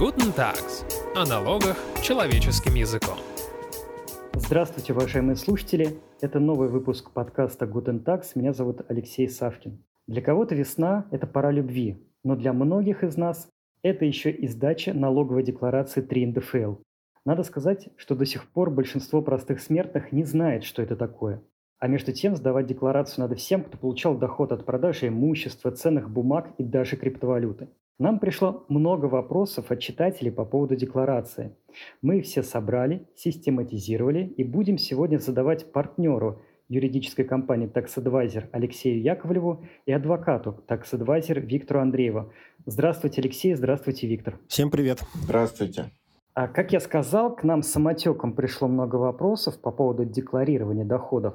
Guten Tags. О налогах человеческим языком. Здравствуйте, уважаемые слушатели. Это новый выпуск подкаста Guten Tags. Меня зовут Алексей Савкин. Для кого-то весна – это пора любви, но для многих из нас это еще и сдача налоговой декларации 3 НДФЛ. Надо сказать, что до сих пор большинство простых смертных не знает, что это такое. А между тем сдавать декларацию надо всем, кто получал доход от продажи имущества, ценных бумаг и даже криптовалюты. Нам пришло много вопросов от читателей по поводу декларации. Мы их все собрали, систематизировали и будем сегодня задавать партнеру юридической компании Tax Advisor Алексею Яковлеву и адвокату Tax Advisor Виктору Андрееву. Здравствуйте, Алексей, здравствуйте, Виктор. Всем привет. Здравствуйте. А как я сказал, к нам самотеком пришло много вопросов по поводу декларирования доходов.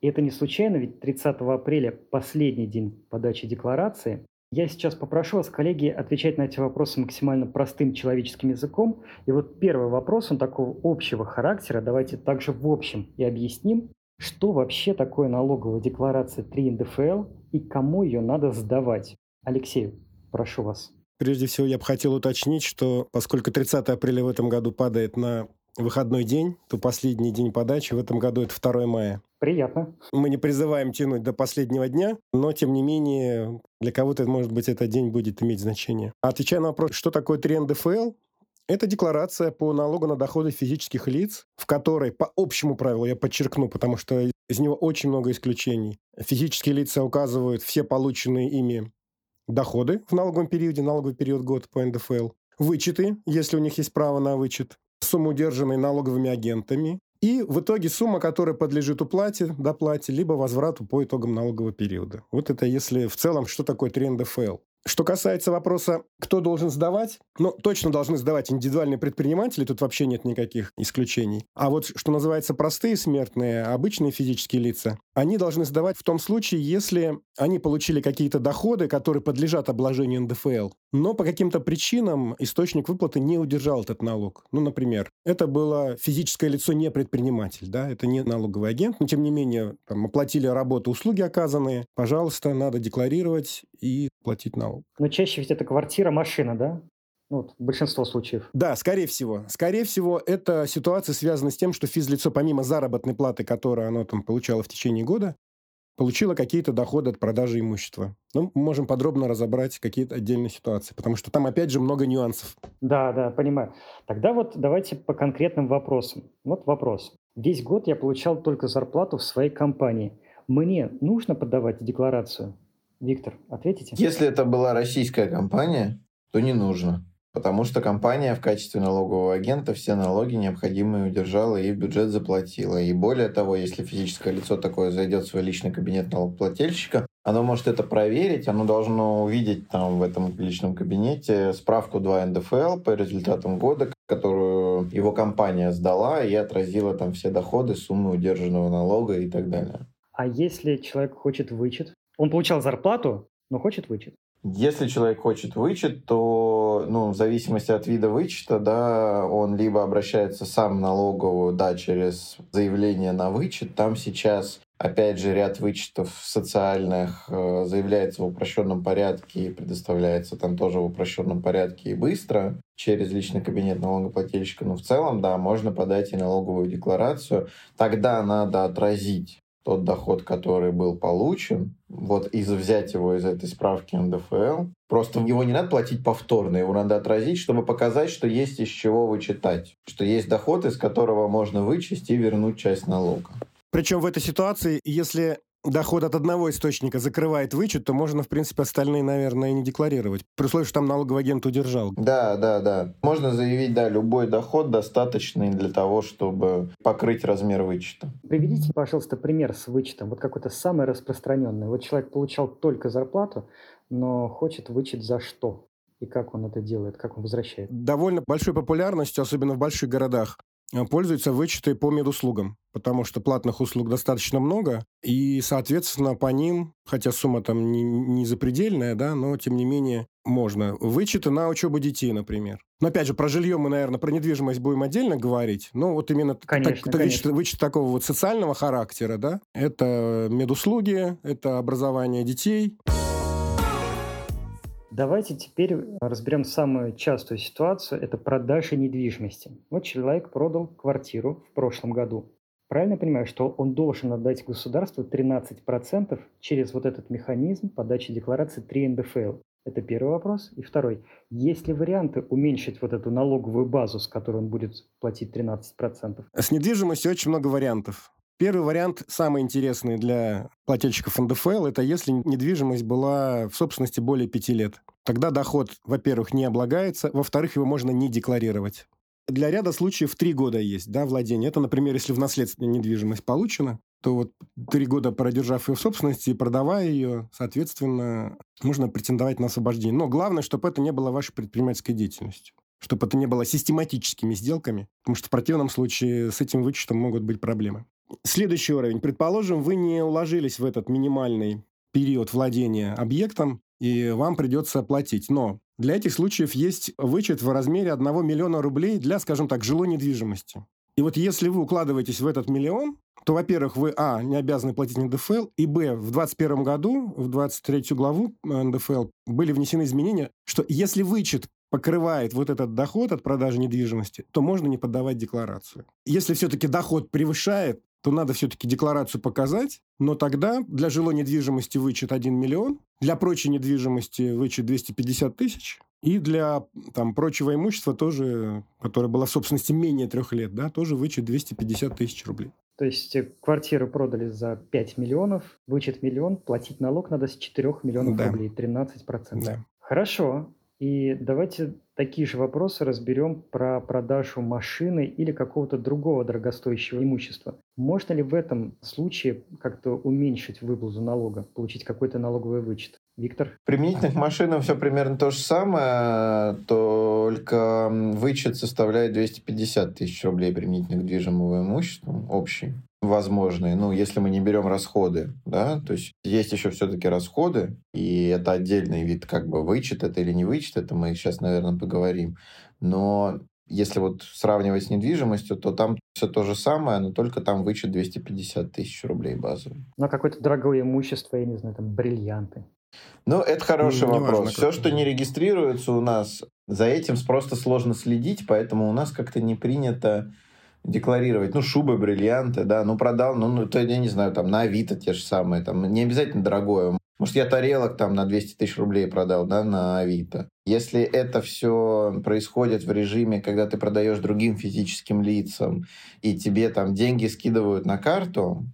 И это не случайно, ведь 30 апреля последний день подачи декларации. Я сейчас попрошу вас, коллеги, отвечать на эти вопросы максимально простым человеческим языком. И вот первый вопрос, он такого общего характера. Давайте также в общем и объясним, что вообще такое налоговая декларация 3 НДФЛ и кому ее надо сдавать. Алексей, прошу вас. Прежде всего, я бы хотел уточнить, что поскольку 30 апреля в этом году падает на выходной день, то последний день подачи в этом году это 2 мая. Приятно. Мы не призываем тянуть до последнего дня, но, тем не менее, для кого-то, может быть, этот день будет иметь значение. Отвечая на вопрос, что такое 3 НДФЛ, это декларация по налогу на доходы физических лиц, в которой по общему правилу, я подчеркну, потому что из него очень много исключений, физические лица указывают все полученные ими доходы в налоговом периоде, налоговый период год по НДФЛ, вычеты, если у них есть право на вычет, сумму, удержанной налоговыми агентами, и в итоге сумма, которая подлежит уплате, доплате, либо возврату по итогам налогового периода. Вот это если в целом, что такое 3 НДФЛ. Что касается вопроса, кто должен сдавать, ну, точно должны сдавать индивидуальные предприниматели, тут вообще нет никаких исключений. А вот, что называется, простые смертные, обычные физические лица, они должны сдавать в том случае, если они получили какие-то доходы, которые подлежат обложению НДФЛ, но по каким-то причинам источник выплаты не удержал этот налог. Ну, например, это было физическое лицо не предприниматель, да, это не налоговый агент, но тем не менее там, оплатили работу, услуги оказанные, пожалуйста, надо декларировать и платить налог. Но чаще ведь это квартира, машина, да? Ну, вот, большинство случаев. Да, скорее всего. Скорее всего, эта ситуация связана с тем, что физлицо, помимо заработной платы, которую оно там получало в течение года, получило какие-то доходы от продажи имущества. Ну, мы можем подробно разобрать какие-то отдельные ситуации, потому что там, опять же, много нюансов. Да, да, понимаю. Тогда вот давайте по конкретным вопросам. Вот вопрос. Весь год я получал только зарплату в своей компании. Мне нужно подавать декларацию? Виктор, ответите? Если это была российская компания, то не нужно. Потому что компания в качестве налогового агента все налоги необходимые удержала и в бюджет заплатила. И более того, если физическое лицо такое зайдет в свой личный кабинет налогоплательщика, оно может это проверить, оно должно увидеть там в этом личном кабинете справку 2 НДФЛ по результатам года, которую его компания сдала и отразила там все доходы, суммы удержанного налога и так далее. А если человек хочет вычет? Он получал зарплату, но хочет вычет. Если человек хочет вычет, то ну, в зависимости от вида вычета, да, он либо обращается сам в налоговую, да, через заявление на вычет. Там сейчас, опять же, ряд вычетов социальных э, заявляется в упрощенном порядке и предоставляется там тоже в упрощенном порядке и быстро через личный кабинет налогоплательщика. Но в целом, да, можно подать и налоговую декларацию. Тогда надо отразить тот доход, который был получен, вот и взять его из этой справки НДФЛ. Просто его не надо платить повторно, его надо отразить, чтобы показать, что есть из чего вычитать, что есть доход, из которого можно вычесть и вернуть часть налога. Причем в этой ситуации, если доход от одного источника закрывает вычет, то можно, в принципе, остальные, наверное, и не декларировать. При условии, что там налоговый агент удержал. Да, да, да. Можно заявить, да, любой доход достаточный для того, чтобы покрыть размер вычета. Приведите, пожалуйста, пример с вычетом. Вот какой-то самый распространенный. Вот человек получал только зарплату, но хочет вычет за что? И как он это делает, как он возвращает? Довольно большой популярностью, особенно в больших городах, пользуются вычеты по медуслугам, потому что платных услуг достаточно много, и, соответственно, по ним, хотя сумма там не, не запредельная, да, но, тем не менее, можно. Вычеты на учебу детей, например. Но, опять же, про жилье мы, наверное, про недвижимость будем отдельно говорить, но вот именно конечно, так, конечно. Вычет, вычет такого вот социального характера, да, это медуслуги, это образование детей. Давайте теперь разберем самую частую ситуацию – это продажа недвижимости. Вот человек продал квартиру в прошлом году. Правильно понимаю, что он должен отдать государству 13% через вот этот механизм подачи декларации 3 НДФЛ? Это первый вопрос. И второй. Есть ли варианты уменьшить вот эту налоговую базу, с которой он будет платить 13%? С недвижимостью очень много вариантов. Первый вариант, самый интересный для плательщиков НДФЛ, это если недвижимость была в собственности более пяти лет. Тогда доход, во-первых, не облагается, во-вторых, его можно не декларировать. Для ряда случаев три года есть, да, владение. Это, например, если в наследство недвижимость получена, то вот три года продержав ее в собственности и продавая ее, соответственно, можно претендовать на освобождение. Но главное, чтобы это не было вашей предпринимательской деятельностью чтобы это не было систематическими сделками, потому что в противном случае с этим вычетом могут быть проблемы. Следующий уровень. Предположим, вы не уложились в этот минимальный период владения объектом, и вам придется платить. Но для этих случаев есть вычет в размере 1 миллиона рублей для, скажем так, жилой недвижимости. И вот если вы укладываетесь в этот миллион, то, во-первых, вы, а, не обязаны платить НДФЛ, и, б, в 2021 году, в 23 главу НДФЛ были внесены изменения, что если вычет покрывает вот этот доход от продажи недвижимости, то можно не подавать декларацию. Если все-таки доход превышает, то надо все-таки декларацию показать, но тогда для жилой недвижимости вычет 1 миллион, для прочей недвижимости вычет 250 тысяч, и для там, прочего имущества тоже, которое было в собственности менее трех лет, да, тоже вычет 250 тысяч рублей. То есть э, квартиру продали за 5 миллионов, вычет миллион, платить налог надо с 4 миллионов да. рублей, 13%. Да. Хорошо. И давайте такие же вопросы разберем про продажу машины или какого-то другого дорогостоящего имущества. Можно ли в этом случае как-то уменьшить выплату налога, получить какой-то налоговый вычет? Виктор? Применительно к машинам все примерно то же самое, только вычет составляет 250 тысяч рублей применительно к движимому имуществу общий возможные, ну, если мы не берем расходы, да, то есть есть еще все-таки расходы, и это отдельный вид как бы вычет это или не вычет, это мы сейчас, наверное, поговорим, но если вот сравнивать с недвижимостью, то там все то же самое, но только там вычет 250 тысяч рублей базовый. Ну, какое-то дорогое имущество, я не знаю, там бриллианты. Ну, это хороший ну, вопрос. Важно, Все, что не регистрируется у нас, за этим просто сложно следить, поэтому у нас как-то не принято декларировать, ну, шубы, бриллианты, да, ну, продал, ну, ну, то, я не знаю, там, на Авито те же самые, там, не обязательно дорогое. Может, я тарелок там на 200 тысяч рублей продал, да, на Авито. Если это все происходит в режиме, когда ты продаешь другим физическим лицам, и тебе там деньги скидывают на карту,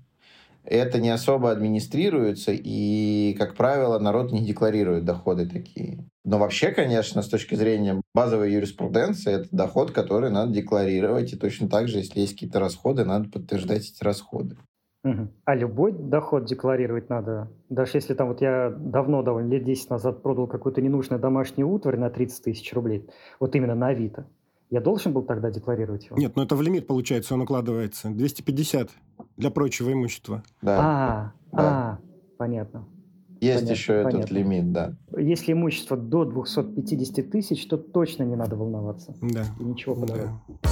это не особо администрируется, и, как правило, народ не декларирует доходы такие. Но вообще, конечно, с точки зрения базовой юриспруденции, это доход, который надо декларировать, и точно так же, если есть какие-то расходы, надо подтверждать эти расходы. А любой доход декларировать надо? Даже если там вот я давно, довольно лет 10 назад продал какую-то ненужную домашнюю утварь на 30 тысяч рублей, вот именно на Авито, я должен был тогда декларировать его? Нет, но это в лимит получается, он укладывается. 250 для прочего имущества. Да. А, да. а понятно. Есть понятно, еще понятно. этот лимит, да. Если имущество до 250 тысяч, то точно не надо волноваться. Да. И ничего подавать. Да.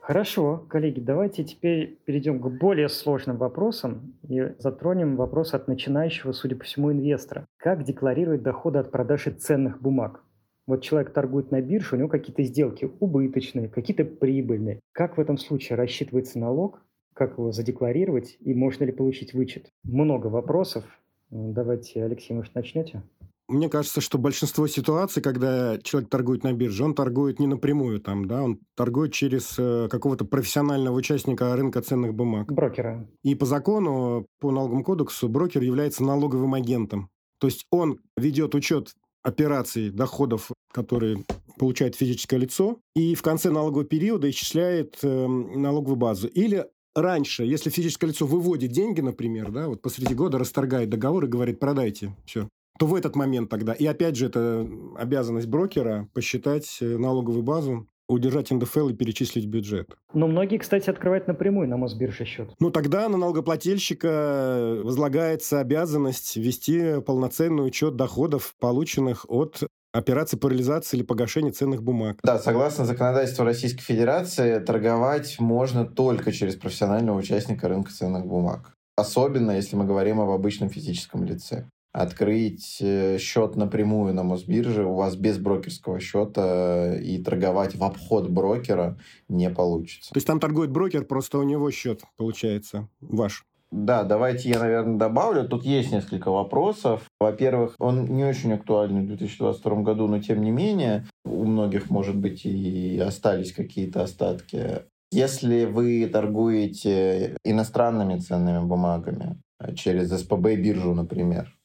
Хорошо, коллеги, давайте теперь перейдем к более сложным вопросам и затронем вопрос от начинающего, судя по всему, инвестора. Как декларировать доходы от продажи ценных бумаг? Вот человек торгует на бирже, у него какие-то сделки убыточные, какие-то прибыльные. Как в этом случае рассчитывается налог? Как его задекларировать? И можно ли получить вычет? Много вопросов. Давайте, Алексей, может, начнете? Мне кажется, что большинство ситуаций, когда человек торгует на бирже, он торгует не напрямую там, да, он торгует через э, какого-то профессионального участника рынка ценных бумаг. Брокера. И по закону, по налоговому кодексу, брокер является налоговым агентом. То есть он ведет учет операций, доходов, которые получает физическое лицо, и в конце налогового периода исчисляет э, налоговую базу. Или раньше, если физическое лицо выводит деньги, например, да, вот посреди года расторгает договор и говорит, продайте, все, то в этот момент тогда, и опять же, это обязанность брокера посчитать э, налоговую базу удержать НДФЛ и перечислить бюджет. Но многие, кстати, открывают напрямую на Мосбирже счет. Ну, тогда на налогоплательщика возлагается обязанность вести полноценный учет доходов, полученных от операции по реализации или погашению ценных бумаг. Да, согласно законодательству Российской Федерации, торговать можно только через профессионального участника рынка ценных бумаг. Особенно, если мы говорим об обычном физическом лице. Открыть э, счет напрямую на Мосбирже у вас без брокерского счета и торговать в обход брокера не получится. То есть там торгует брокер, просто у него счет получается ваш. Да, давайте я, наверное, добавлю. Тут есть несколько вопросов. Во-первых, он не очень актуальный в 2022 году, но тем не менее, у многих, может быть, и остались какие-то остатки. Если вы торгуете иностранными ценными бумагами через СПБ биржу, например,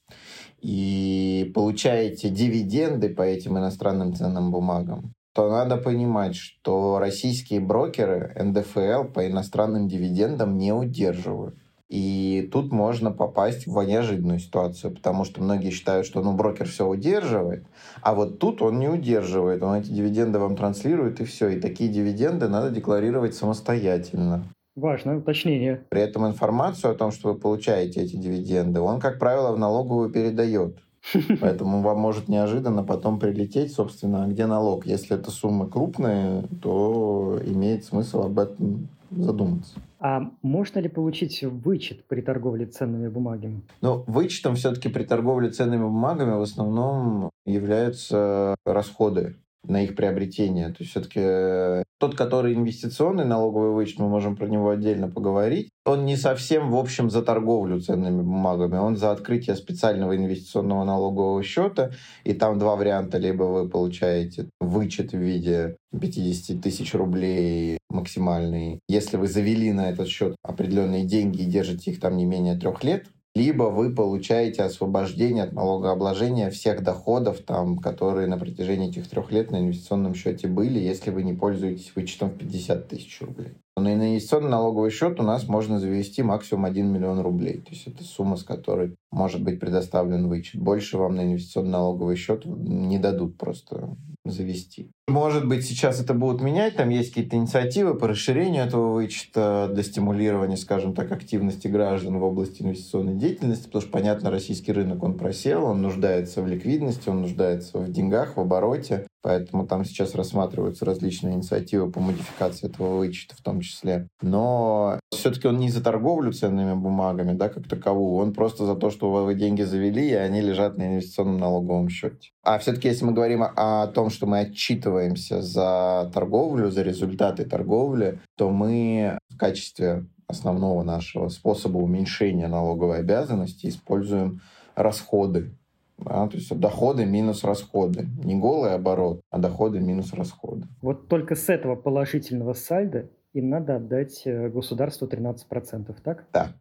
и получаете дивиденды по этим иностранным ценным бумагам, то надо понимать, что российские брокеры НДФЛ по иностранным дивидендам не удерживают. И тут можно попасть в неожиданную ситуацию, потому что многие считают, что ну, брокер все удерживает, а вот тут он не удерживает, он эти дивиденды вам транслирует, и все. И такие дивиденды надо декларировать самостоятельно. Важное уточнение. При этом информацию о том, что вы получаете эти дивиденды, он, как правило, в налоговую передает. Поэтому вам может неожиданно потом прилететь, собственно, где налог. Если эта сумма крупная, то имеет смысл об этом задуматься. А можно ли получить вычет при торговле ценными бумагами? Ну, вычетом все-таки при торговле ценными бумагами в основном являются расходы на их приобретение. То есть все-таки э, тот, который инвестиционный налоговый вычет, мы можем про него отдельно поговорить, он не совсем, в общем, за торговлю ценными бумагами, он за открытие специального инвестиционного налогового счета, и там два варианта, либо вы получаете вычет в виде 50 тысяч рублей максимальный, если вы завели на этот счет определенные деньги и держите их там не менее трех лет, либо вы получаете освобождение от налогообложения всех доходов, там, которые на протяжении этих трех лет на инвестиционном счете были, если вы не пользуетесь вычетом в 50 тысяч рублей. На инвестиционный налоговый счет у нас можно завести максимум 1 миллион рублей. То есть это сумма, с которой может быть предоставлен вычет. Больше вам на инвестиционный налоговый счет не дадут просто завести. Может быть, сейчас это будут менять, там есть какие-то инициативы по расширению этого вычета для стимулирования, скажем так, активности граждан в области инвестиционной деятельности, потому что, понятно, российский рынок, он просел, он нуждается в ликвидности, он нуждается в деньгах, в обороте, поэтому там сейчас рассматриваются различные инициативы по модификации этого вычета в том числе. Но все-таки он не за торговлю ценными бумагами, да, как таковую, он просто за то, что вы деньги завели, и они лежат на инвестиционном налоговом счете. А все-таки, если мы говорим о том, что мы отчитываемся за торговлю, за результаты торговли, то мы в качестве основного нашего способа уменьшения налоговой обязанности используем расходы. Да, то есть доходы минус расходы. Не голый оборот, а доходы минус расходы. Вот только с этого положительного сальда им надо отдать э, государству 13%, так? Да.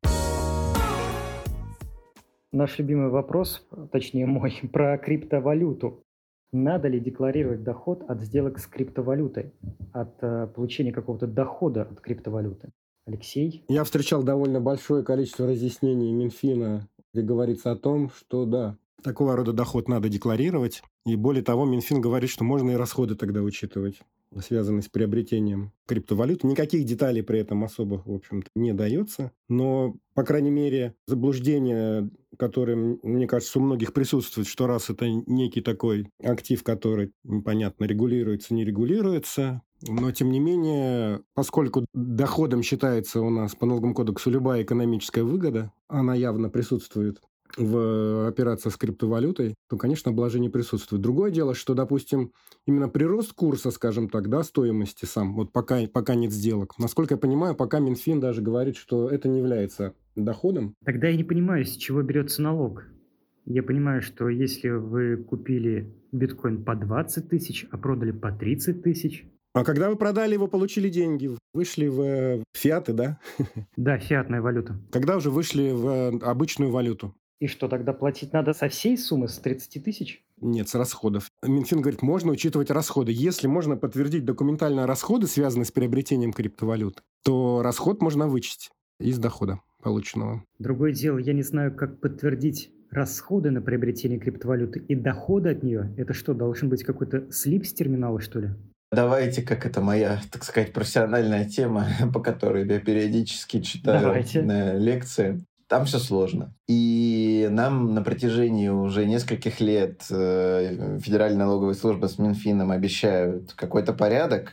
Наш любимый вопрос, точнее мой, про криптовалюту. Надо ли декларировать доход от сделок с криптовалютой, от э, получения какого-то дохода от криптовалюты? Алексей? Я встречал довольно большое количество разъяснений Минфина, где говорится о том, что да, такого рода доход надо декларировать. И более того, Минфин говорит, что можно и расходы тогда учитывать связанные с приобретением криптовалют. Никаких деталей при этом особых, в общем-то, не дается. Но, по крайней мере, заблуждение, которое, мне кажется, у многих присутствует, что раз это некий такой актив, который непонятно регулируется, не регулируется, но, тем не менее, поскольку доходом считается у нас по налоговому кодексу любая экономическая выгода, она явно присутствует в операциях с криптовалютой, то, конечно, обложение присутствует. Другое дело, что, допустим, именно прирост курса, скажем так, да, стоимости сам, вот пока, пока нет сделок. Насколько я понимаю, пока Минфин даже говорит, что это не является доходом. Тогда я не понимаю, с чего берется налог. Я понимаю, что если вы купили биткоин по 20 тысяч, а продали по 30 тысяч, а когда вы продали его, получили деньги, вышли в э, фиаты, да? Да, фиатная валюта. Когда уже вышли в э, обычную валюту? И что, тогда платить надо со всей суммы, с 30 тысяч? Нет, с расходов. Минфин говорит, можно учитывать расходы. Если можно подтвердить документально расходы, связанные с приобретением криптовалют, то расход можно вычесть из дохода полученного. Другое дело, я не знаю, как подтвердить расходы на приобретение криптовалюты и доходы от нее. Это что, должен быть какой-то слип с терминала, что ли? Давайте, как это моя, так сказать, профессиональная тема, по которой я периодически читаю Давайте. на лекции. Там все сложно. И нам на протяжении уже нескольких лет э, Федеральная налоговая служба с Минфином обещают какой-то порядок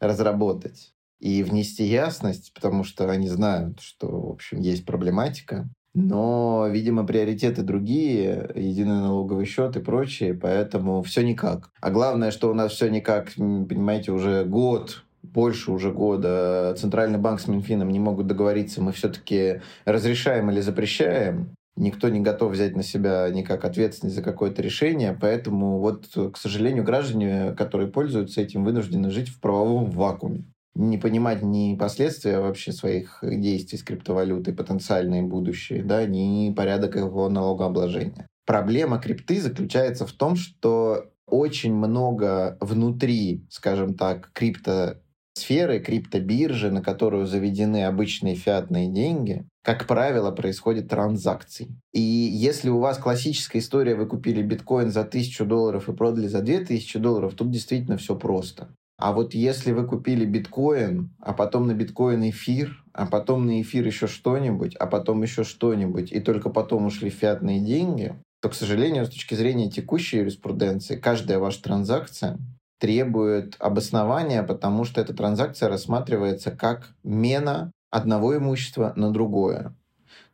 разработать и внести ясность, потому что они знают, что, в общем, есть проблематика. но, видимо, приоритеты другие, единый налоговый счет и прочее, поэтому все никак. А главное, что у нас все никак, понимаете, уже год больше уже года Центральный банк с Минфином не могут договориться, мы все-таки разрешаем или запрещаем. Никто не готов взять на себя никак ответственность за какое-то решение, поэтому вот, к сожалению, граждане, которые пользуются этим, вынуждены жить в правовом вакууме не понимать ни последствия вообще своих действий с криптовалютой, потенциальные будущие, да, ни порядок его налогообложения. Проблема крипты заключается в том, что очень много внутри, скажем так, крипто сферы, криптобиржи, на которую заведены обычные фиатные деньги, как правило, происходит транзакций. И если у вас классическая история, вы купили биткоин за 1000 долларов и продали за 2000 долларов, тут действительно все просто. А вот если вы купили биткоин, а потом на биткоин эфир, а потом на эфир еще что-нибудь, а потом еще что-нибудь, и только потом ушли фиатные деньги, то, к сожалению, с точки зрения текущей юриспруденции, каждая ваша транзакция требует обоснования, потому что эта транзакция рассматривается как мена одного имущества на другое.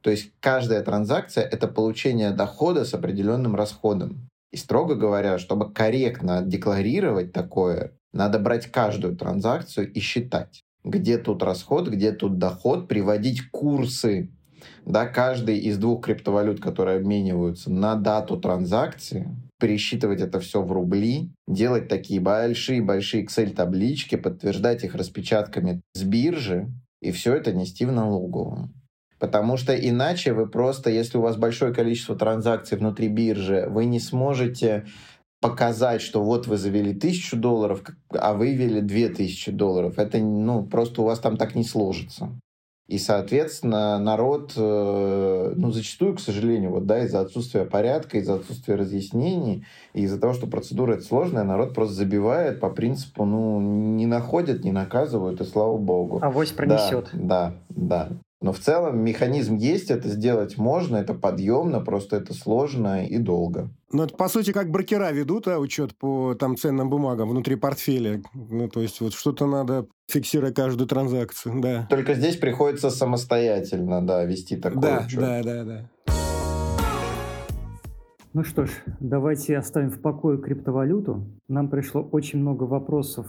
То есть каждая транзакция — это получение дохода с определенным расходом. И строго говоря, чтобы корректно декларировать такое, надо брать каждую транзакцию и считать, где тут расход, где тут доход, приводить курсы да, каждой из двух криптовалют, которые обмениваются на дату транзакции, пересчитывать это все в рубли, делать такие большие-большие Excel-таблички, подтверждать их распечатками с биржи, и все это нести в налоговую. Потому что иначе вы просто, если у вас большое количество транзакций внутри биржи, вы не сможете показать, что вот вы завели тысячу долларов, а вывели две тысячи долларов. Это, ну, просто у вас там так не сложится. И, соответственно, народ, э, ну, зачастую, к сожалению, вот, да, из-за отсутствия порядка, из-за отсутствия разъяснений, и из-за того, что процедура это сложная, народ просто забивает по принципу, ну, не находят, не наказывают, и слава богу. Авось пронесет. Да, да, да. Но в целом механизм есть, это сделать можно, это подъемно, просто это сложно и долго. Ну, это, по сути, как брокера ведут а, учет по там, ценным бумагам внутри портфеля. Ну, то есть, вот что-то надо, фиксируя каждую транзакцию, да. Только здесь приходится самостоятельно, да, вести такой да, учет. Да, да, да. Ну что ж, давайте оставим в покое криптовалюту. Нам пришло очень много вопросов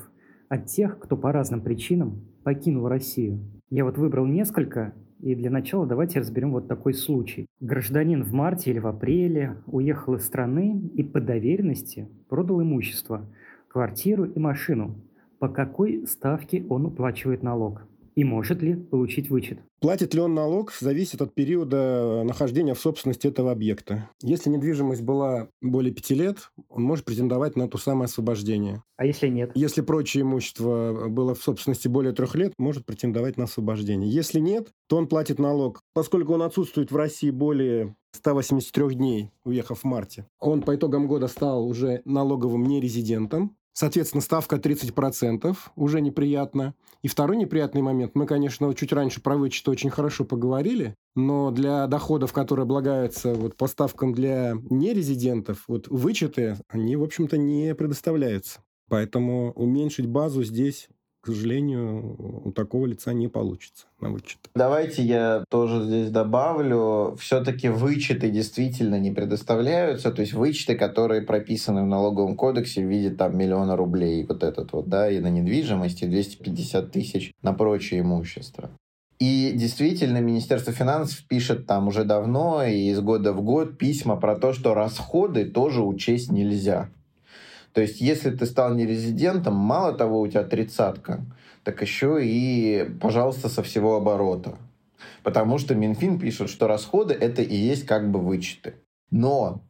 от тех, кто по разным причинам покинул Россию. Я вот выбрал несколько, и для начала давайте разберем вот такой случай. Гражданин в марте или в апреле уехал из страны и по доверенности продал имущество, квартиру и машину. По какой ставке он уплачивает налог? И может ли получить вычет? Платит ли он налог, зависит от периода нахождения в собственности этого объекта. Если недвижимость была более пяти лет, он может претендовать на то самое освобождение. А если нет? Если прочее имущество было в собственности более трех лет, может претендовать на освобождение. Если нет, то он платит налог. Поскольку он отсутствует в России более 183 дней, уехав в марте, он по итогам года стал уже налоговым нерезидентом, Соответственно, ставка 30% уже неприятно. И второй неприятный момент. Мы, конечно, чуть раньше про вычет очень хорошо поговорили, но для доходов, которые облагаются вот по ставкам для нерезидентов, вот вычеты, они, в общем-то, не предоставляются. Поэтому уменьшить базу здесь к сожалению, у такого лица не получится на вычет. Давайте я тоже здесь добавлю. Все-таки вычеты действительно не предоставляются. То есть вычеты, которые прописаны в налоговом кодексе в виде там миллиона рублей, вот этот вот, да, и на недвижимость, и 250 тысяч на прочее имущество. И действительно, Министерство финансов пишет там уже давно и из года в год письма про то, что расходы тоже учесть нельзя. То есть, если ты стал нерезидентом, мало того, у тебя тридцатка, так еще и, пожалуйста, со всего оборота. Потому что Минфин пишет, что расходы это и есть как бы вычеты. Но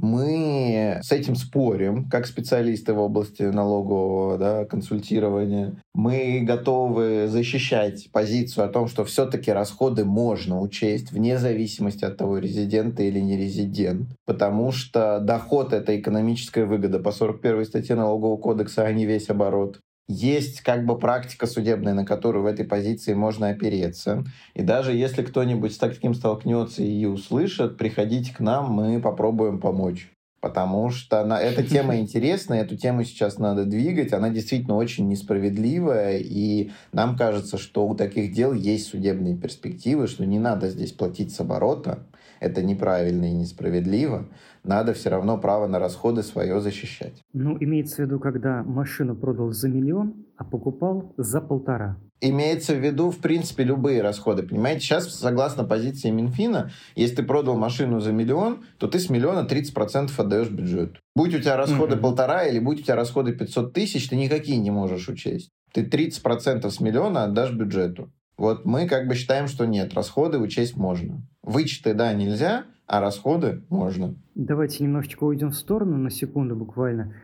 мы с этим спорим, как специалисты в области налогового да, консультирования. Мы готовы защищать позицию о том, что все-таки расходы можно учесть вне зависимости от того, резидент или не резидент. Потому что доход — это экономическая выгода по 41 статье Налогового кодекса, а не весь оборот есть как бы практика судебная, на которую в этой позиции можно опереться. И даже если кто-нибудь с таким столкнется и услышит, приходите к нам, мы попробуем помочь. Потому что на, эта тема интересная, эту тему сейчас надо двигать, она действительно очень несправедливая, и нам кажется, что у таких дел есть судебные перспективы, что не надо здесь платить с оборота, это неправильно и несправедливо, надо все равно право на расходы свое защищать. Ну, имеется в виду, когда машину продал за миллион, а покупал за полтора. Имеется в виду, в принципе, любые расходы. Понимаете, сейчас, согласно позиции Минфина, если ты продал машину за миллион, то ты с миллиона 30% отдаешь бюджету. Будь у тебя расходы mm-hmm. полтора или будь у тебя расходы 500 тысяч, ты никакие не можешь учесть. Ты 30% с миллиона отдашь бюджету. Вот мы как бы считаем, что нет, расходы учесть можно. Вычеты, да, нельзя, а расходы можно. Давайте немножечко уйдем в сторону на секунду буквально.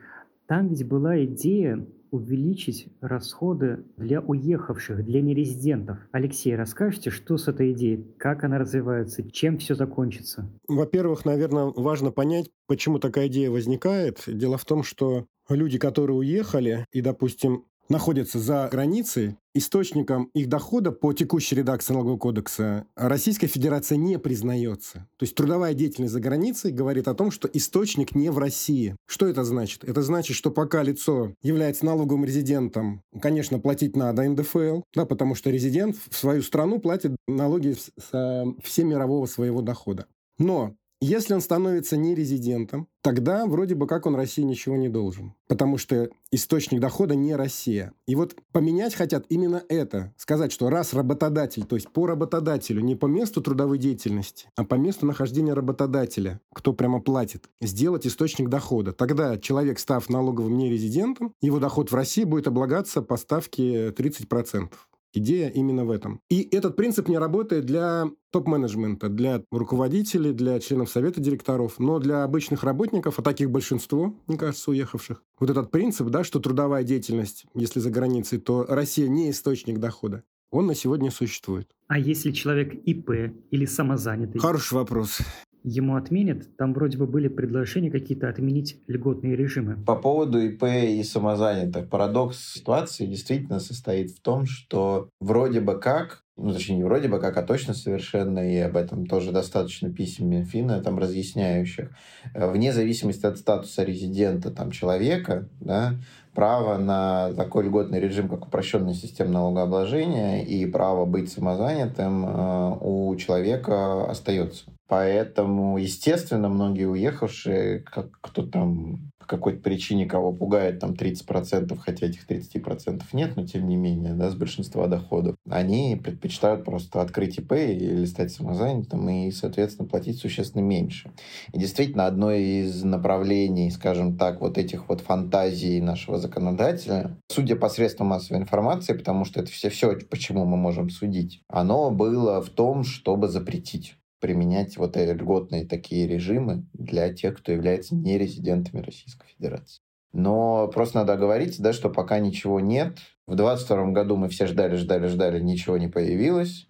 Там ведь была идея увеличить расходы для уехавших, для нерезидентов. Алексей, расскажите, что с этой идеей, как она развивается, чем все закончится? Во-первых, наверное, важно понять, почему такая идея возникает. Дело в том, что люди, которые уехали и, допустим, находятся за границей, источником их дохода по текущей редакции налогового кодекса Российская Федерация не признается. То есть трудовая деятельность за границей говорит о том, что источник не в России. Что это значит? Это значит, что пока лицо является налоговым резидентом, конечно, платить надо НДФЛ, да, потому что резидент в свою страну платит налоги со все мирового своего дохода. Но если он становится нерезидентом, тогда вроде бы как он России ничего не должен. Потому что источник дохода не Россия. И вот поменять хотят именно это. Сказать, что раз работодатель, то есть по работодателю, не по месту трудовой деятельности, а по месту нахождения работодателя, кто прямо платит, сделать источник дохода. Тогда человек, став налоговым нерезидентом, его доход в России будет облагаться по ставке 30%. Идея именно в этом. И этот принцип не работает для топ-менеджмента, для руководителей, для членов совета директоров, но для обычных работников, а таких большинство, мне кажется, уехавших, вот этот принцип, да, что трудовая деятельность, если за границей, то Россия не источник дохода, он на сегодня существует. А если человек ИП или самозанятый? Хороший вопрос ему отменят. Там вроде бы были предложения какие-то отменить льготные режимы. По поводу ИП и самозанятых. Парадокс ситуации действительно состоит в том, что вроде бы как ну, точнее, не вроде бы как, а точно совершенно, и об этом тоже достаточно писем Минфина, там, разъясняющих. Э, вне зависимости от статуса резидента там, человека, да, право на такой льготный режим, как упрощенная система налогообложения и право быть самозанятым э, у человека остается. Поэтому, естественно, многие уехавшие, как кто там по какой-то причине кого пугает там 30%, хотя этих 30% нет, но тем не менее, да, с большинства доходов, они предпочитают просто открыть ИП или стать самозанятым и, соответственно, платить существенно меньше. И действительно, одно из направлений, скажем так, вот этих вот фантазий нашего законодателя, судя по средствам массовой информации, потому что это все, все, почему мы можем судить, оно было в том, чтобы запретить применять вот льготные такие режимы для тех, кто является нерезидентами Российской Федерации. Но просто надо говорить, да, что пока ничего нет. В 2022 году мы все ждали, ждали, ждали, ничего не появилось.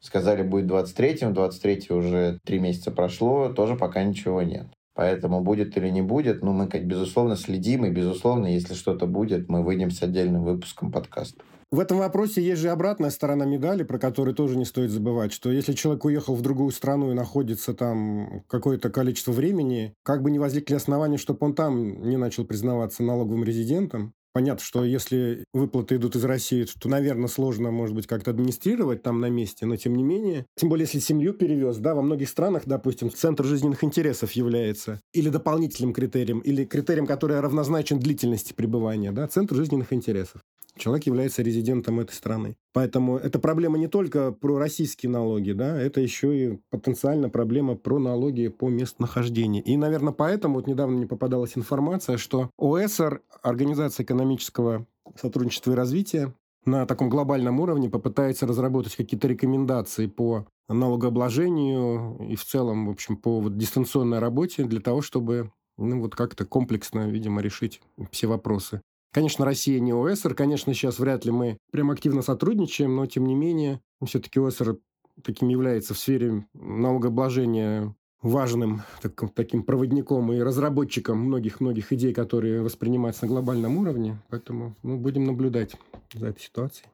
Сказали, будет в 23-м, 23 уже три месяца прошло, тоже пока ничего нет. Поэтому будет или не будет, ну, мы, безусловно, следим, и, безусловно, если что-то будет, мы выйдем с отдельным выпуском подкаста. В этом вопросе есть же обратная сторона медали, про которую тоже не стоит забывать, что если человек уехал в другую страну и находится там какое-то количество времени, как бы не возникли основания, чтобы он там не начал признаваться налоговым резидентом, Понятно, что если выплаты идут из России, то, наверное, сложно, может быть, как-то администрировать там на месте, но тем не менее. Тем более, если семью перевез, да, во многих странах, допустим, центр жизненных интересов является или дополнительным критерием, или критерием, который равнозначен длительности пребывания, да, центр жизненных интересов человек является резидентом этой страны. Поэтому это проблема не только про российские налоги, да, это еще и потенциально проблема про налоги по местонахождению. И, наверное, поэтому вот недавно мне попадалась информация, что ОСР, Организация экономического сотрудничества и развития, на таком глобальном уровне попытается разработать какие-то рекомендации по налогообложению и в целом, в общем, по вот дистанционной работе для того, чтобы ну, вот как-то комплексно, видимо, решить все вопросы. Конечно, Россия не ОСР, конечно, сейчас вряд ли мы прям активно сотрудничаем, но тем не менее, все-таки ОСР таким является в сфере налогообложения важным так, таким проводником и разработчиком многих-многих идей, которые воспринимаются на глобальном уровне. Поэтому мы будем наблюдать за этой ситуацией.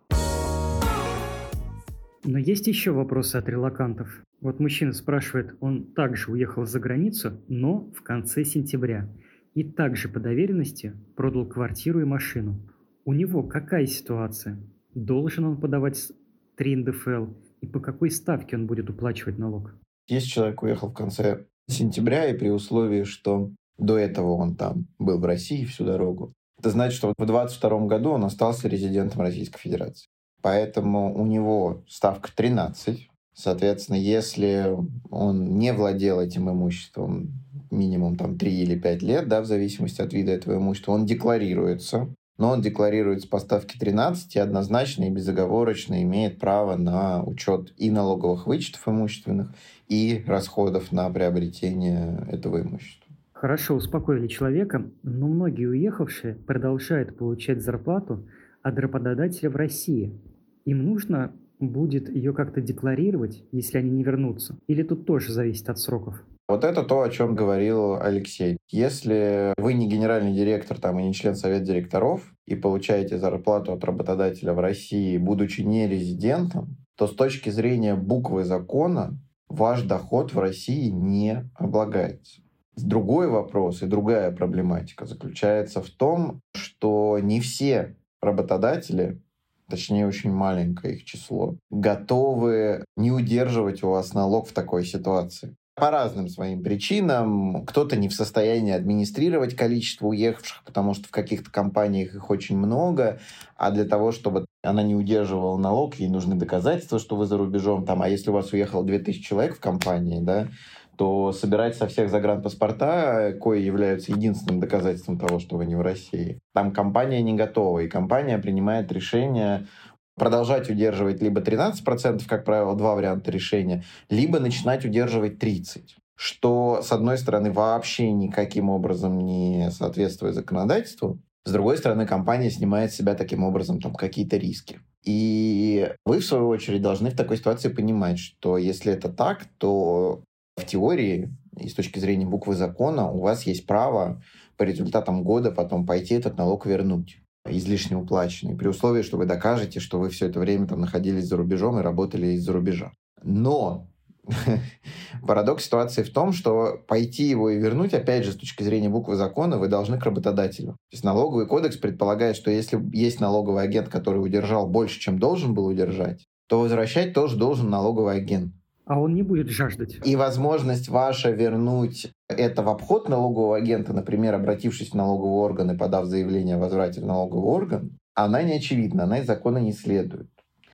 Но есть еще вопросы от релакантов. Вот мужчина спрашивает, он также уехал за границу, но в конце сентября и также по доверенности продал квартиру и машину. У него какая ситуация? Должен он подавать 3 НДФЛ и по какой ставке он будет уплачивать налог? Если человек уехал в конце сентября, и при условии, что до этого он там был в России всю дорогу, это значит, что в 2022 году он остался резидентом Российской Федерации. Поэтому у него ставка 13. Соответственно, если он не владел этим имуществом минимум там 3 или 5 лет, да, в зависимости от вида этого имущества, он декларируется, но он декларируется по ставке 13 и однозначно и безоговорочно имеет право на учет и налоговых вычетов имущественных, и расходов на приобретение этого имущества. Хорошо, успокоили человека, но многие уехавшие продолжают получать зарплату от работодателя в России. Им нужно будет ее как-то декларировать, если они не вернутся? Или тут тоже зависит от сроков? Вот это то, о чем говорил Алексей. Если вы не генеральный директор там, и не член совета директоров и получаете зарплату от работодателя в России, будучи не резидентом, то с точки зрения буквы закона ваш доход в России не облагается. Другой вопрос и другая проблематика заключается в том, что не все работодатели точнее очень маленькое их число, готовы не удерживать у вас налог в такой ситуации. По разным своим причинам. Кто-то не в состоянии администрировать количество уехавших, потому что в каких-то компаниях их очень много, а для того, чтобы она не удерживала налог, ей нужны доказательства, что вы за рубежом. Там, а если у вас уехало 2000 человек в компании, да, то собирать со всех загранпаспорта, кои являются единственным доказательством того, что вы не в России, там компания не готова, и компания принимает решение продолжать удерживать либо 13%, как правило, два варианта решения, либо начинать удерживать 30% что, с одной стороны, вообще никаким образом не соответствует законодательству, с другой стороны, компания снимает с себя таким образом там какие-то риски. И вы, в свою очередь, должны в такой ситуации понимать, что если это так, то в теории и с точки зрения буквы закона у вас есть право по результатам года потом пойти этот налог вернуть излишне уплаченный, при условии, что вы докажете, что вы все это время там находились за рубежом и работали из-за рубежа. Но парадокс ситуации в том, что пойти его и вернуть, опять же, с точки зрения буквы закона, вы должны к работодателю. То есть налоговый кодекс предполагает, что если есть налоговый агент, который удержал больше, чем должен был удержать, то возвращать тоже должен налоговый агент а он не будет жаждать. И возможность ваша вернуть это в обход налогового агента, например, обратившись в налоговый орган и подав заявление о возврате в налоговый орган, она не очевидна, она из закона не следует.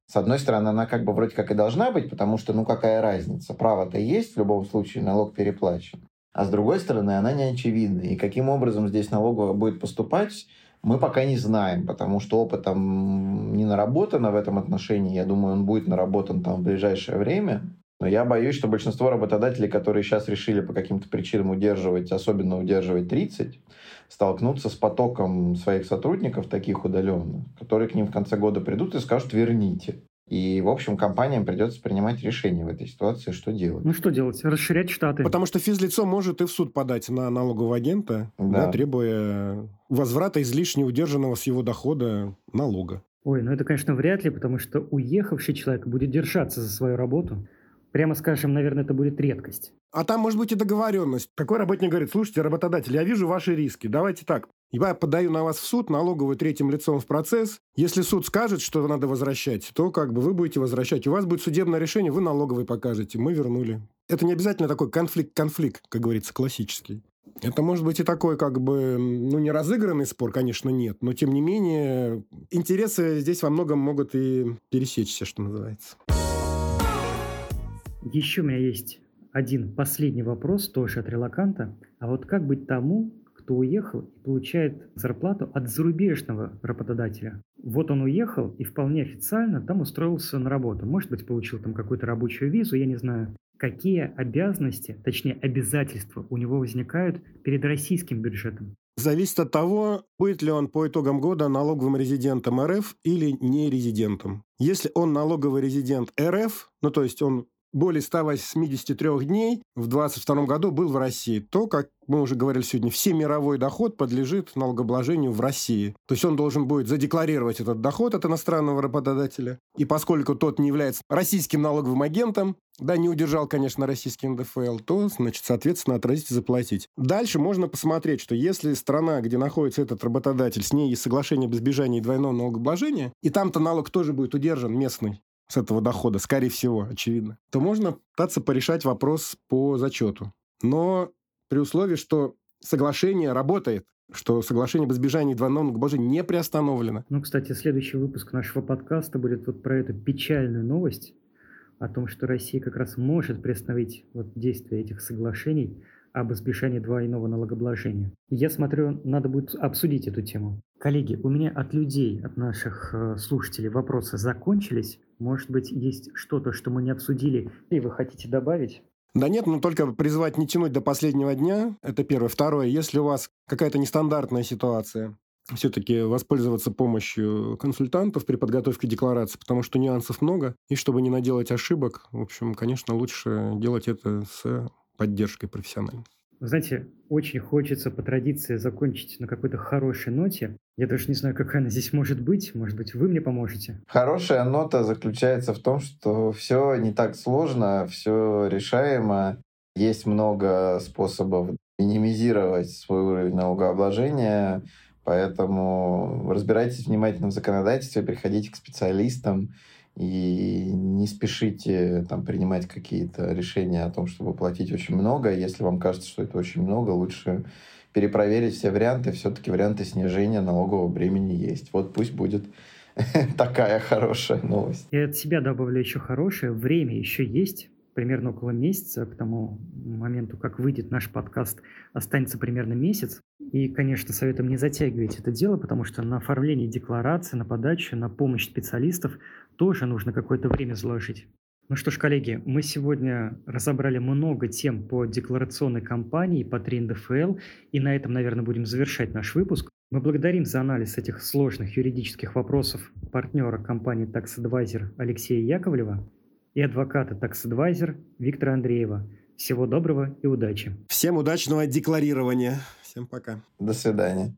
С одной стороны, она как бы вроде как и должна быть, потому что, ну какая разница, право-то есть, в любом случае налог переплачен. А с другой стороны, она не очевидна. И каким образом здесь налоговая будет поступать, мы пока не знаем, потому что опытом не наработано в этом отношении. Я думаю, он будет наработан там в ближайшее время. Но я боюсь, что большинство работодателей, которые сейчас решили по каким-то причинам удерживать, особенно удерживать 30, столкнутся с потоком своих сотрудников, таких удаленных, которые к ним в конце года придут и скажут «верните». И, в общем, компаниям придется принимать решение в этой ситуации, что делать. Ну, что делать? Расширять штаты. Потому что физлицо может и в суд подать на налогового агента, да. Да, требуя возврата излишне удержанного с его дохода налога. Ой, ну это, конечно, вряд ли, потому что уехавший человек будет держаться за свою работу. Прямо скажем, наверное, это будет редкость. А там может быть и договоренность. Какой работник говорит, слушайте, работодатель, я вижу ваши риски, давайте так. Я подаю на вас в суд, налоговый третьим лицом в процесс. Если суд скажет, что надо возвращать, то как бы вы будете возвращать. У вас будет судебное решение, вы налоговый покажете. Мы вернули. Это не обязательно такой конфликт-конфликт, как говорится, классический. Это может быть и такой, как бы, ну, не разыгранный спор, конечно, нет, но, тем не менее, интересы здесь во многом могут и пересечься, что называется. Еще у меня есть один последний вопрос, тоже от релаканта. А вот как быть тому, кто уехал и получает зарплату от зарубежного работодателя? Вот он уехал и вполне официально там устроился на работу. Может быть, получил там какую-то рабочую визу, я не знаю. Какие обязанности, точнее обязательства у него возникают перед российским бюджетом? Зависит от того, будет ли он по итогам года налоговым резидентом РФ или не резидентом. Если он налоговый резидент РФ, ну то есть он более 183 дней в 2022 году был в России, то, как мы уже говорили сегодня, всемировой доход подлежит налогообложению в России. То есть он должен будет задекларировать этот доход от иностранного работодателя. И поскольку тот не является российским налоговым агентом, да, не удержал, конечно, российский НДФЛ, то, значит, соответственно, отразить и заплатить. Дальше можно посмотреть, что если страна, где находится этот работодатель, с ней есть соглашение об избежании двойного налогообложения, и там-то налог тоже будет удержан местный, с этого дохода, скорее всего, очевидно, то можно пытаться порешать вопрос по зачету. Но при условии, что соглашение работает, что соглашение об избежании двойного налогообложения не приостановлено. Ну, кстати, следующий выпуск нашего подкаста будет вот про эту печальную новость о том, что Россия как раз может приостановить вот действие этих соглашений об избежании двойного налогообложения. Я смотрю, надо будет обсудить эту тему. Коллеги, у меня от людей, от наших э, слушателей вопросы закончились. Может быть, есть что-то, что мы не обсудили, и вы хотите добавить? Да нет, ну только призвать не тянуть до последнего дня. Это первое. Второе, если у вас какая-то нестандартная ситуация, все-таки воспользоваться помощью консультантов при подготовке декларации, потому что нюансов много. И чтобы не наделать ошибок, в общем, конечно, лучше делать это с поддержкой профессиональной. Знаете, очень хочется по традиции закончить на какой-то хорошей ноте. Я даже не знаю, какая она здесь может быть. Может быть, вы мне поможете? Хорошая нота заключается в том, что все не так сложно, все решаемо. Есть много способов минимизировать свой уровень налогообложения, поэтому разбирайтесь внимательно в законодательстве, приходите к специалистам, и не спешите там принимать какие-то решения о том, чтобы платить очень много. Если вам кажется, что это очень много, лучше перепроверить все варианты. Все-таки варианты снижения налогового бремени есть. Вот пусть будет такая хорошая новость. Я от себя добавлю еще хорошее. Время еще есть примерно около месяца, к тому моменту, как выйдет наш подкаст, останется примерно месяц. И, конечно, советуем не затягивать это дело, потому что на оформление декларации, на подачу, на помощь специалистов тоже нужно какое-то время заложить. Ну что ж, коллеги, мы сегодня разобрали много тем по декларационной кампании, по 3 НДФЛ, и на этом, наверное, будем завершать наш выпуск. Мы благодарим за анализ этих сложных юридических вопросов партнера компании Tax Advisor Алексея Яковлева и адвоката Tax Advisor Виктора Андреева. Всего доброго и удачи. Всем удачного декларирования. Всем пока. До свидания.